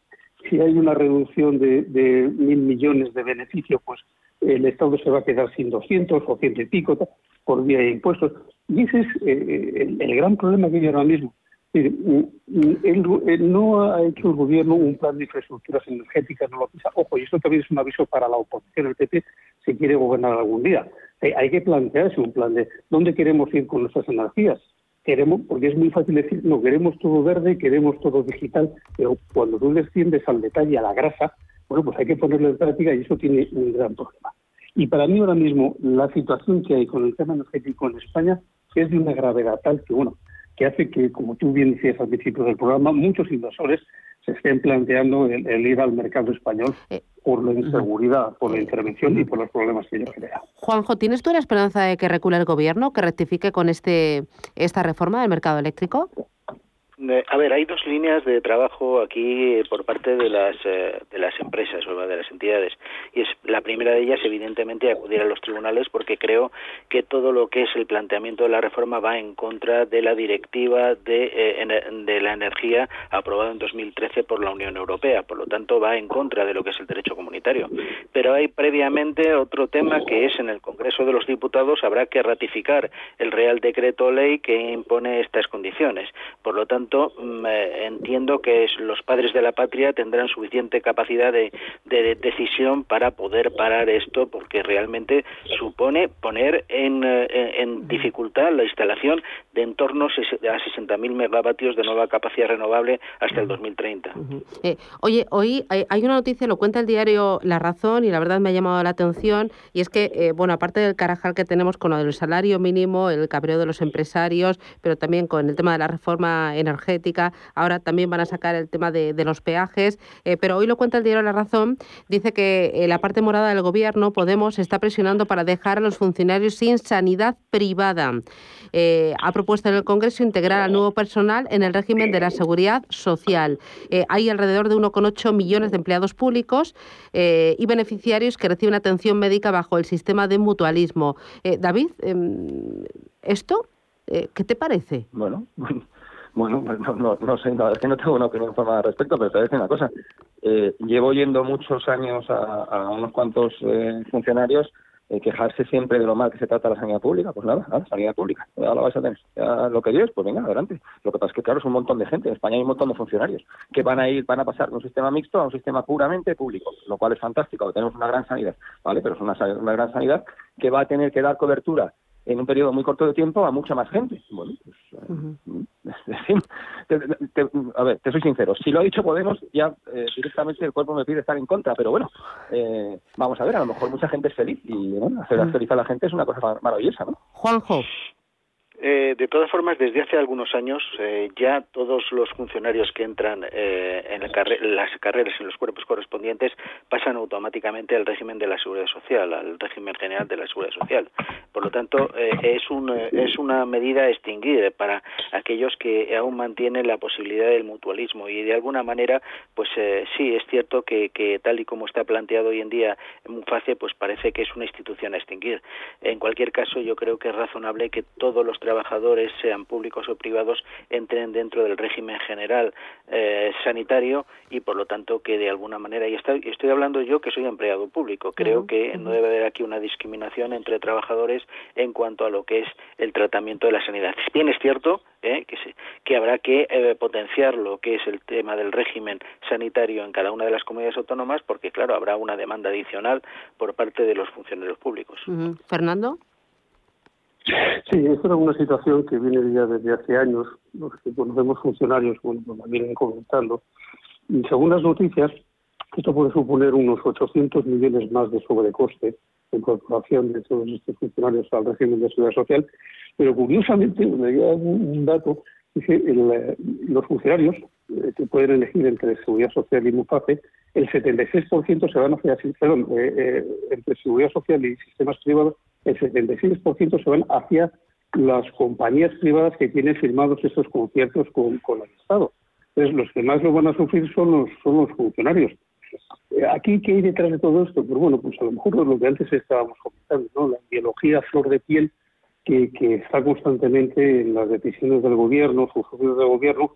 Si hay una reducción de, mil millones de beneficio, pues el Estado se va a quedar sin 200 o ciento y pico por vía de impuestos. Y ese es eh, el, gran problema que hay ahora mismo. Él, no ha hecho el gobierno un plan de infraestructuras energéticas, no lo pisa. Ojo, y esto también es un aviso para la oposición, el PP, si quiere gobernar algún día. Hay que plantearse un plan de dónde queremos ir con nuestras energías queremos, porque es muy fácil decir, no, queremos todo verde, queremos todo digital, pero cuando tú desciendes al detalle, a la grasa, bueno, pues hay que ponerlo en práctica y eso tiene un gran problema. Y para mí ahora mismo la situación que hay con el tema energético en España es de una gravedad tal que, bueno, que hace que, como tú bien decías al principio del programa, muchos inversores se estén planteando el, ir al mercado español eh, por la inseguridad, por la intervención y por los problemas que ello crea. Juanjo, ¿tienes tú la esperanza de que recule el gobierno, que rectifique con este esta reforma del mercado eléctrico? A ver, hay dos líneas de trabajo aquí por parte de las eh, de las empresas o de las entidades y es la primera de ellas evidentemente acudir a los tribunales porque creo que todo lo que es el planteamiento de la reforma va en contra de la directiva de, eh, de la energía aprobada en 2013 por la Unión Europea, por lo tanto va en contra de lo que es el derecho comunitario. Pero hay previamente otro tema que es en el Congreso de los Diputados habrá que ratificar el Real Decreto Ley que impone estas condiciones. Por lo tanto Mm, eh, entiendo que los padres de la patria tendrán suficiente capacidad de, decisión para poder parar esto, porque realmente supone poner en, eh, dificultad la instalación de entornos a 60.000 megavatios de nueva capacidad renovable hasta el 2030. Eh, oye, hoy hay, una noticia, lo cuenta el diario La Razón, y la verdad me ha llamado la atención, y es que, bueno, aparte del carajal que tenemos con lo del salario mínimo, el cabreo de los empresarios, pero también con el tema de la reforma energética, energética, ahora también van a sacar el tema de, los peajes, eh, pero hoy lo cuenta el diario La Razón, dice que eh, la parte morada del gobierno, Podemos, está presionando para dejar a los funcionarios sin sanidad privada. Eh, ha propuesto en el Congreso integrar al nuevo personal en el régimen de la seguridad social. hay alrededor de 1,8 millones de empleados públicos y beneficiarios que reciben atención médica bajo el sistema de mutualismo. David, em, ¿esto qué te parece? Bueno, bueno, pues no, no, no sé, es que no tengo una opinión formada al respecto, pero te voy a decir una cosa. Eh, llevo yendo muchos años a, unos cuantos eh, funcionarios eh, quejarse siempre de lo mal que se trata la sanidad pública. Pues nada, nada sanidad pública, ya la vais a tener. Ya lo que Dios, pues venga, adelante. Lo que pasa es que, claro, es un montón de gente. En España hay un montón de funcionarios que van a ir, van a pasar de un sistema mixto a un sistema puramente público, lo cual es fantástico. Tenemos una gran sanidad, ¿vale? Pero es una gran sanidad que va a tener que dar cobertura en un periodo muy corto de tiempo a mucha más gente. Bueno, pues, a ver, te soy sincero, si lo ha dicho Podemos, ya eh, directamente el cuerpo me pide estar en contra, pero bueno, eh, vamos a ver, a lo mejor mucha gente es feliz y bueno, hacer feliz a la gente es una cosa maravillosa, ¿no? Juanjo. Eh, de todas formas, desde hace algunos años eh, ya todos los funcionarios que entran eh, en las carreras en los cuerpos correspondientes pasan automáticamente al régimen de la seguridad social, al régimen general de la seguridad social. Por lo tanto, es, un, es una medida a extinguir para aquellos que aún mantienen la posibilidad del mutualismo y de alguna manera, pues sí, es cierto que, que, tal y como está planteado hoy en día en MUFACE, pues parece que es una institución a extinguir. En cualquier caso, yo creo que es razonable que todos los trabajadores, sean públicos o privados, entren dentro del régimen general eh, sanitario y, por lo tanto, que de alguna manera, y estoy, estoy hablando yo que soy empleado público, creo que no debe haber aquí una discriminación entre trabajadores en cuanto a lo que es el tratamiento de la sanidad. Bien es cierto eh, que, que habrá que eh, potenciar lo que es el tema del régimen sanitario en cada una de las comunidades autónomas, porque, claro, habrá una demanda adicional por parte de los funcionarios públicos. Fernando. Sí, esta es una situación que viene ya desde hace años, los que conocemos funcionarios, bueno, pues vienen comentando. Y según las noticias, esto puede suponer unos 800 millones más de sobrecoste en incorporación de todos estos funcionarios al régimen de seguridad social. Pero curiosamente, me dio un dato, dice, el, los funcionarios eh, que pueden elegir entre seguridad social y MUFACE, el 76% se van hacia, perdón, eh, eh, entre seguridad social y sistemas privados, el 76% se van hacia las compañías privadas que tienen firmados estos conciertos con, el Estado. Entonces, los que más lo van a sufrir son los, son los funcionarios. Aquí, ¿qué hay detrás de todo esto? Pues bueno, pues a lo mejor lo que antes estábamos comentando, ¿no? La ideología flor de piel que, que está constantemente en las decisiones del gobierno, funcionarios del gobierno,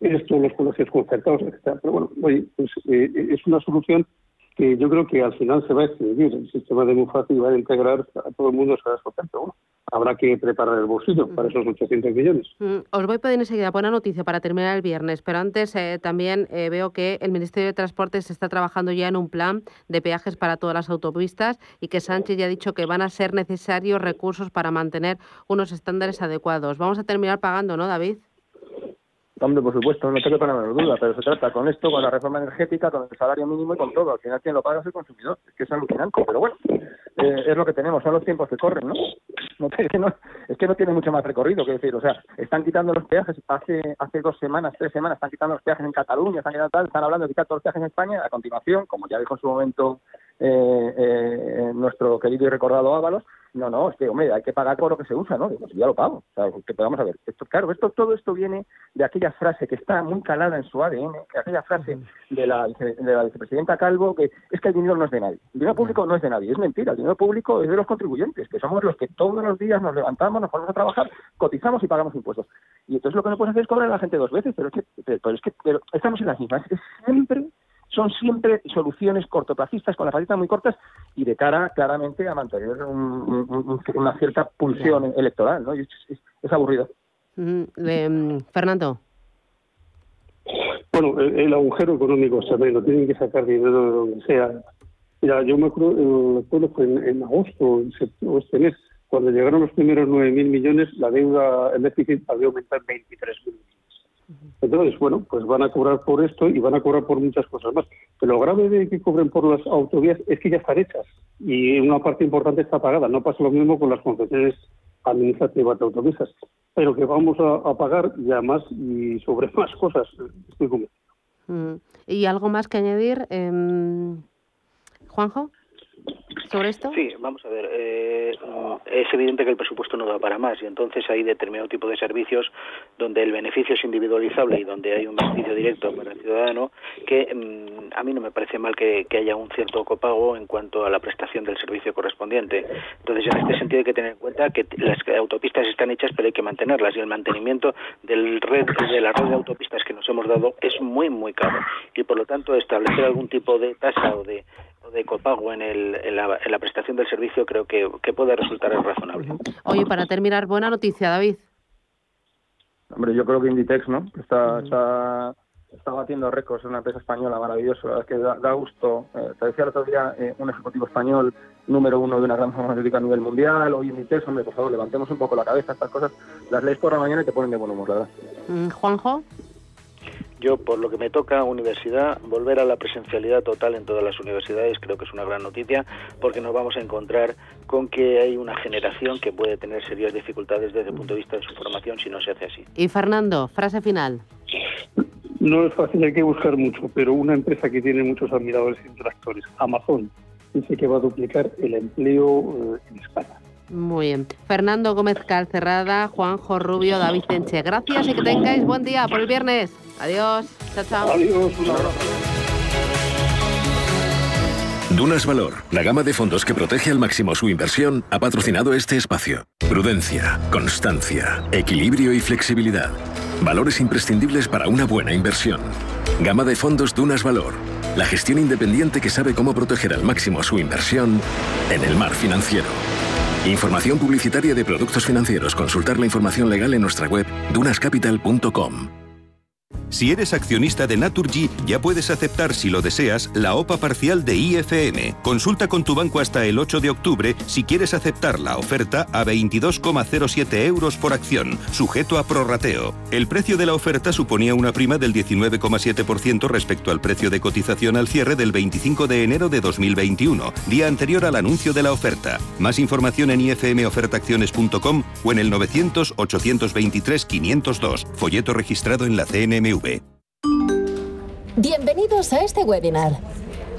esto, los colegios concertados, etcétera. Pero bueno, oye, pues eh, es una solución que yo creo que al final se va a extinguir. El sistema de muy fácil va a integrar a todo el mundo, se va a bueno, habrá que preparar el bolsillo para esos 800 millones. Mm, os voy a pedir enseguida buena noticia para terminar el viernes, pero antes eh, también eh, veo que el Ministerio de Transportes está trabajando ya en un plan de peajes para todas las autopistas y que Sánchez ya ha dicho que van a ser necesarios recursos para mantener unos estándares adecuados. Vamos a terminar pagando, ¿no, David? Hombre, por supuesto, no tengo que poner duda, pero se trata con esto, con la reforma energética, con el salario mínimo y con todo. Al final quien lo paga es el consumidor. Es que es alucinante, pero bueno, eh, es lo que tenemos, son los tiempos que corren, ¿no? no, es, que no es que no tiene mucho más recorrido, que decir, o sea, están quitando los peajes, hace hace dos semanas, tres semanas, están quitando los peajes en Cataluña, están, quitando, están hablando de quitar todos los peajes en España, a continuación, como ya dijo en su momento eh, eh, nuestro querido y recordado Ábalos, no, no, es que, hombre, hay que pagar por lo que se usa, ¿no? Digo, ya lo pago. O sea, que podamos ver. Esto, claro, esto, todo esto viene de aquella frase que está muy calada en su ADN, aquella frase de la, de la vicepresidenta Calvo, que es que el dinero no es de nadie. El dinero público no es de nadie, es mentira. El dinero público es de los contribuyentes, que somos los que todos los días nos levantamos, nos ponemos a trabajar, cotizamos y pagamos impuestos. Y entonces lo que no puedes hacer es cobrar a la gente dos veces, pero es que, pero es que pero estamos en las mismas. Es siempre son siempre soluciones cortoplacistas con las patitas muy cortas y de cara claramente a mantener una cierta pulsión electoral, ¿no? es, aburrido. Mm, Fernando. Bueno, el, agujero económico se ve, no tienen que sacar dinero de donde sea. Mira, yo me acuerdo, fue en, agosto o este mes, cuando llegaron los primeros 9.000 millones, la deuda, el déficit había aumentado en 23.000 millones. Entonces, bueno, pues van a cobrar por esto y van a cobrar por muchas cosas más. Pero lo grave de que cobren por las autovías es que ya están hechas y una parte importante está pagada. No pasa lo mismo con las concesiones administrativas de autopistas, pero que vamos a, pagar ya más y sobre más cosas. Estoy convencido. Mm. ¿Y algo más que añadir, eh, Juanjo? Sobre esto? Sí, vamos a ver. Eh, es evidente que el presupuesto no da para más y entonces hay determinado tipo de servicios donde el beneficio es individualizable y donde hay un beneficio directo para el ciudadano que mm, a mí no me parece mal que, haya un cierto copago en cuanto a la prestación del servicio correspondiente. Entonces, en este sentido hay que tener en cuenta que las autopistas están hechas pero hay que mantenerlas y el mantenimiento del red, de la red de autopistas que nos hemos dado es muy, muy caro y por lo tanto establecer algún tipo de tasa o de de copago en, el, en, la, en la prestación del servicio creo que, que puede resultar razonable. Oye, para terminar, buena noticia, David. Hombre, yo creo que Inditex, ¿no? Está, está, está batiendo récords, es una empresa española maravillosa, es que da, gusto. Eh, te decía el otro día eh, un ejecutivo español número uno de una gran farmacéutica a nivel mundial, hoy Inditex, hombre, por favor, levantemos un poco la cabeza, estas cosas las lees por la mañana y te ponen de buen humor, ¿verdad? Mm, Juanjo yo, por lo que me toca, universidad, volver a la presencialidad total en todas las universidades creo que es una gran noticia porque nos vamos a encontrar con que hay una generación que puede tener serias dificultades desde el punto de vista de su formación si no se hace así. Y Fernando, frase final. No es fácil, hay que buscar mucho, pero una empresa que tiene muchos admiradores y interactores, Amazon, dice que va a duplicar el empleo eh, en España. Muy bien. Fernando Gómez Calcerrada, Juanjo Rubio, David Tenche. Gracias y que tengáis buen día por el viernes. Adiós. Chao, chao. Adiós. Dunas Valor, la gama de fondos que protege al máximo su inversión, ha patrocinado este espacio. Prudencia, constancia, equilibrio y flexibilidad. Valores imprescindibles para una buena inversión. Gama de fondos Dunas Valor, la gestión independiente que sabe cómo proteger al máximo su inversión en el mar financiero. Información publicitaria de productos financieros. Consultar la información legal en nuestra web dunascapital.com. Si eres accionista de Naturgy, ya puedes aceptar, si lo deseas, la OPA parcial de IFM. Consulta con tu banco hasta el 8 de octubre si quieres aceptar la oferta a 22,07 euros por acción, sujeto a prorrateo. El precio de la oferta suponía una prima del 19,7% respecto al precio de cotización al cierre del 25 de enero de 2021, día anterior al anuncio de la oferta. Más información en ifmofertaacciones.com o en el 900 823 502, folleto registrado en la CNMV. Bienvenidos a este webinar.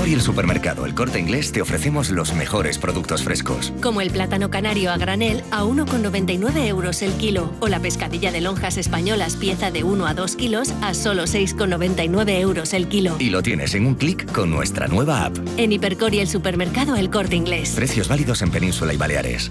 Hipercor y el supermercado El Corte Inglés te ofrecemos los mejores productos frescos. Como el plátano canario a granel a 1,99 euros el kilo o la pescadilla de lonjas españolas pieza de 1 a 2 kilos a solo 6,99 euros el kilo. Y lo tienes en un clic con nuestra nueva app. En Hipercor y el supermercado El Corte Inglés. Precios válidos en Península y Baleares.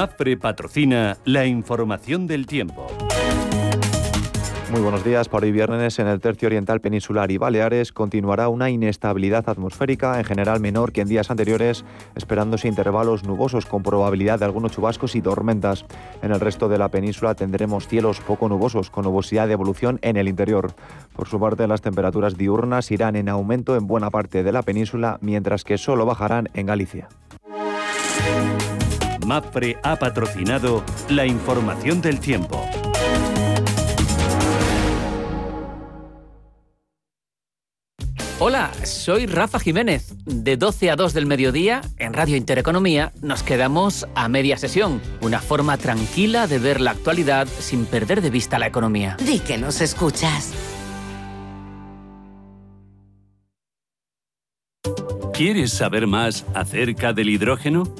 MAPRE patrocina la información del tiempo. Muy buenos días. Para hoy viernes en el tercio oriental peninsular y Baleares continuará una inestabilidad atmosférica, en general menor que en días anteriores, esperándose intervalos nubosos con probabilidad de algunos chubascos y tormentas. En el resto de la península tendremos cielos poco nubosos, con nubosidad de evolución en el interior. Por su parte, las temperaturas diurnas irán en aumento en buena parte de la península, mientras que solo bajarán en Galicia. MAPRE ha patrocinado la información del tiempo. Hola, soy Rafa Jiménez. De 12 a 2 del mediodía, en Radio Intereconomía, nos quedamos a media sesión. Una forma tranquila de ver la actualidad sin perder de vista la economía. Di que nos escuchas. ¿Quieres saber más acerca del hidrógeno?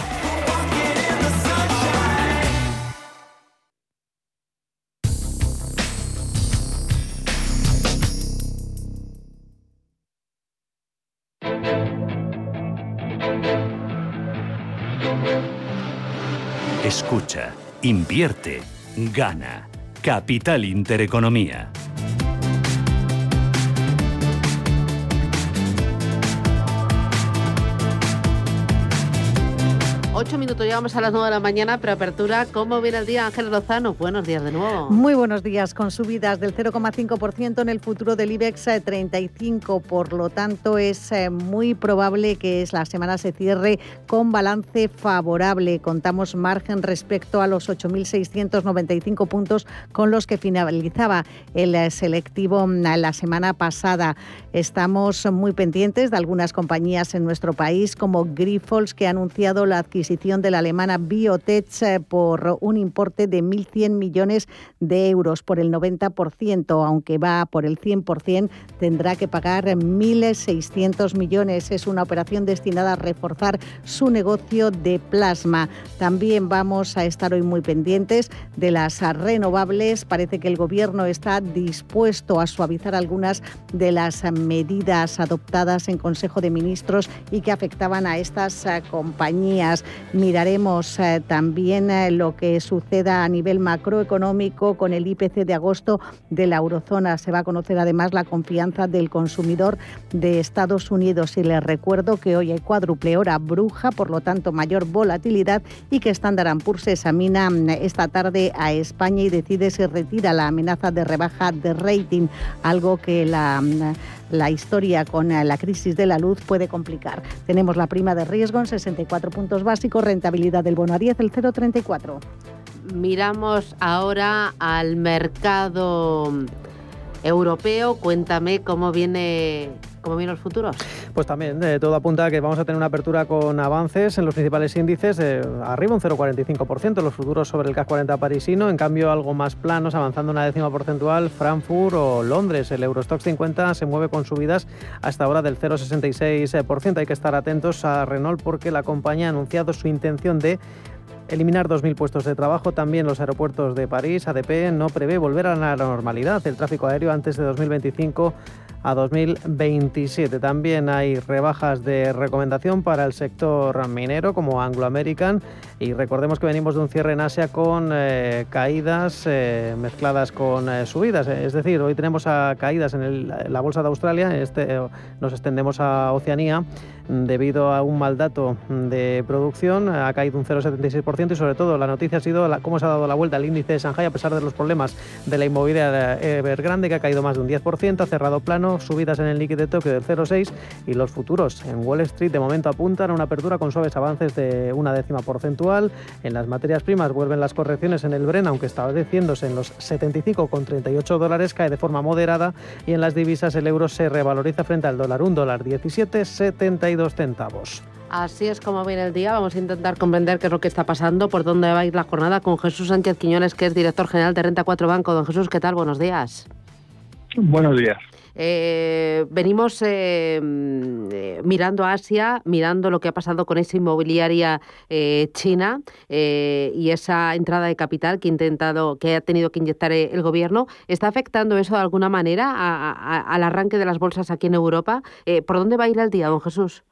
Invierte, gana. Capital Intereconomía. Ocho minutos, llegamos a las nueve de la mañana, preapertura. ¿Cómo viene el día, Ángel Lozano? Buenos días de nuevo. Muy buenos días, con subidas del 0,5% en el futuro del IBEX 35. Por lo tanto, es eh, muy probable que la semana se cierre con balance favorable. Contamos margen respecto a los 8.695 puntos con los que finalizaba el eh, selectivo mm, la semana pasada. Estamos muy pendientes de algunas compañías en nuestro país, como Grifols, que ha anunciado la adquisición de la alemana Biotech eh, por un importe de 1.100 millones de euros por el 90%, aunque va por el 100%, tendrá que pagar 1.600 millones. Es una operación destinada a reforzar su negocio de plasma. También vamos a estar hoy muy pendientes de las renovables. Parece que el Gobierno está dispuesto a suavizar algunas de las medidas adoptadas en Consejo de Ministros y que afectaban a estas eh, compañías. Miraremos eh, también eh, lo que suceda a nivel macroeconómico con el IPC de agosto de la eurozona. Se va a conocer además la confianza del consumidor de Estados Unidos. Y les recuerdo que hoy hay cuádruple hora bruja, por lo tanto mayor volatilidad y que Standard Poor's examina mm, esta tarde a España y decide si retira la amenaza de rebaja de rating, algo que la mm, la historia con eh, la crisis de la luz puede complicar. Tenemos la prima de riesgo en 64 puntos básicos, rentabilidad del bono a 10, el 0,34. Miramos ahora al mercado europeo. Cuéntame cómo viene ¿Cómo vienen los futuros? Pues también, de todo apunta a que vamos a tener una apertura con avances en los principales índices, arriba un 0,45%, los futuros sobre el CAC 40 parisino, en cambio algo más planos, avanzando una décima porcentual, Frankfurt o Londres. El Eurostock 50 se mueve con subidas hasta ahora del 0,66%. Hay que estar atentos a Renault porque la compañía ha anunciado su intención de eliminar 2.000 puestos de trabajo. También los aeropuertos de París, ADP, no prevé volver a la normalidad. El tráfico aéreo antes de 2025 a 2027. También hay rebajas de recomendación para el sector minero como Anglo American y recordemos que venimos de un cierre en Asia con eh, caídas eh, mezcladas con eh, subidas. Es decir, hoy tenemos a caídas en, la bolsa de Australia, este, nos extendemos a Oceanía debido a un mal dato de producción, ha caído un 0,76% y sobre todo la noticia ha sido cómo se ha dado la vuelta al índice de Shanghai a pesar de los problemas de la inmobiliaria Evergrande que ha caído más de un 10%, ha cerrado plano, subidas en el líquido de Tokio del 0,6 y los futuros en Wall Street de momento apuntan a una apertura con suaves avances de una décima porcentual. En las materias primas vuelven las correcciones en el Bren, aunque estableciéndose en los 75,38 dólares, cae de forma moderada y en las divisas el euro se revaloriza frente al dólar, un dólar 17,72 centavos. Así es como viene el día. Vamos a intentar comprender qué es lo que está pasando, por dónde va a ir la jornada con Jesús Sánchez Quiñones, que es director general de Renta 4 Banco. Don Jesús, ¿qué tal? Buenos días. Buenos días. Eh, venimos eh, mm, mirando a Asia, mirando lo que ha pasado con esa inmobiliaria eh, china y esa entrada de capital que, ha intentado, que ha tenido que inyectar el gobierno. ¿Está afectando eso de alguna manera al arranque de las bolsas aquí en Europa? ¿Por dónde va a ir el día, don Jesús?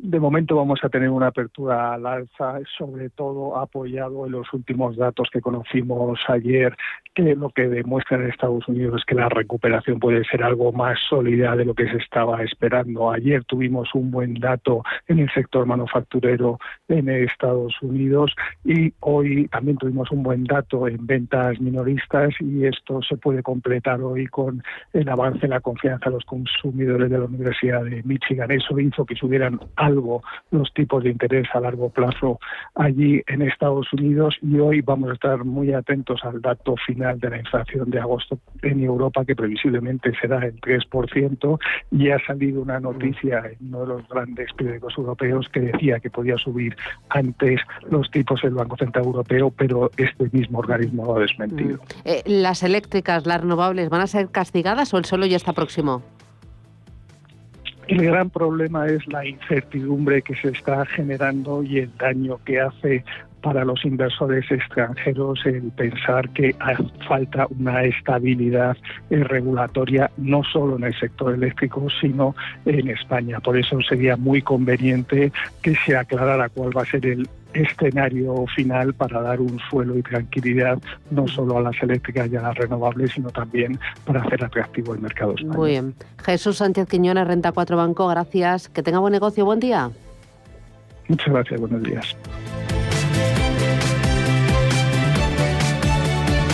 De momento vamos a tener una apertura al alza, sobre todo apoyado en los últimos datos que conocimos ayer, que lo que demuestra en Estados Unidos es que la recuperación puede ser algo más sólida de lo que se estaba esperando. Ayer tuvimos un buen dato en el sector manufacturero en Estados Unidos y hoy también tuvimos un buen dato en ventas minoristas y esto se puede completar hoy con el avance en la confianza de los consumidores de la Universidad de Michigan. Eso hizo que subieran algo los tipos de interés a largo plazo allí en Estados Unidos y hoy vamos a estar muy atentos al dato final de la inflación de agosto en Europa que previsiblemente será el 3% y ha salido una noticia en uno de los grandes periódicos europeos que decía que podía subir antes los tipos el Banco Central Europeo, pero este mismo organismo lo ha desmentido. Mm. Eh, ¿Las eléctricas, las renovables, van a ser castigadas o el suelo ya está próximo? El gran problema es la incertidumbre que se está generando y el daño que hace para los inversores extranjeros el pensar que falta una estabilidad regulatoria no solo en el sector eléctrico sino en España. Por eso sería muy conveniente que se aclarara cuál va a ser el escenario final para dar un suelo y tranquilidad no solo a las eléctricas y a las renovables, sino también para hacer atractivo el mercado español. Muy bien. Jesús Sánchez Quiñones, Renta 4 Banco, gracias. Que tenga buen negocio, buen día. Muchas gracias, buenos días.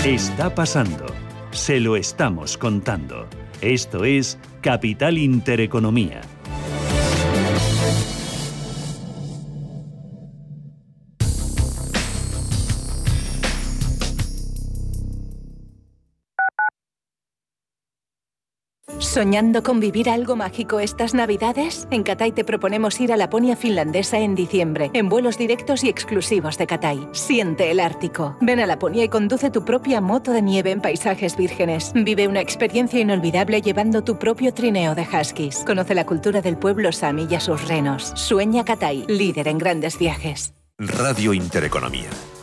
Está pasando. Se lo estamos contando. Esto es Capital Intereconomía ¿Soñando con vivir algo mágico estas Navidades? En Catay te proponemos ir a Laponia finlandesa en diciembre, en vuelos directos y exclusivos de Catay. Siente el Ártico. Ven a Laponia y conduce tu propia moto de nieve en paisajes vírgenes. Vive una experiencia inolvidable llevando tu propio trineo de huskies. Conoce la cultura del pueblo sami y a sus renos. Sueña Catay, líder en grandes viajes. Radio Intereconomía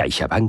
Geicherbank.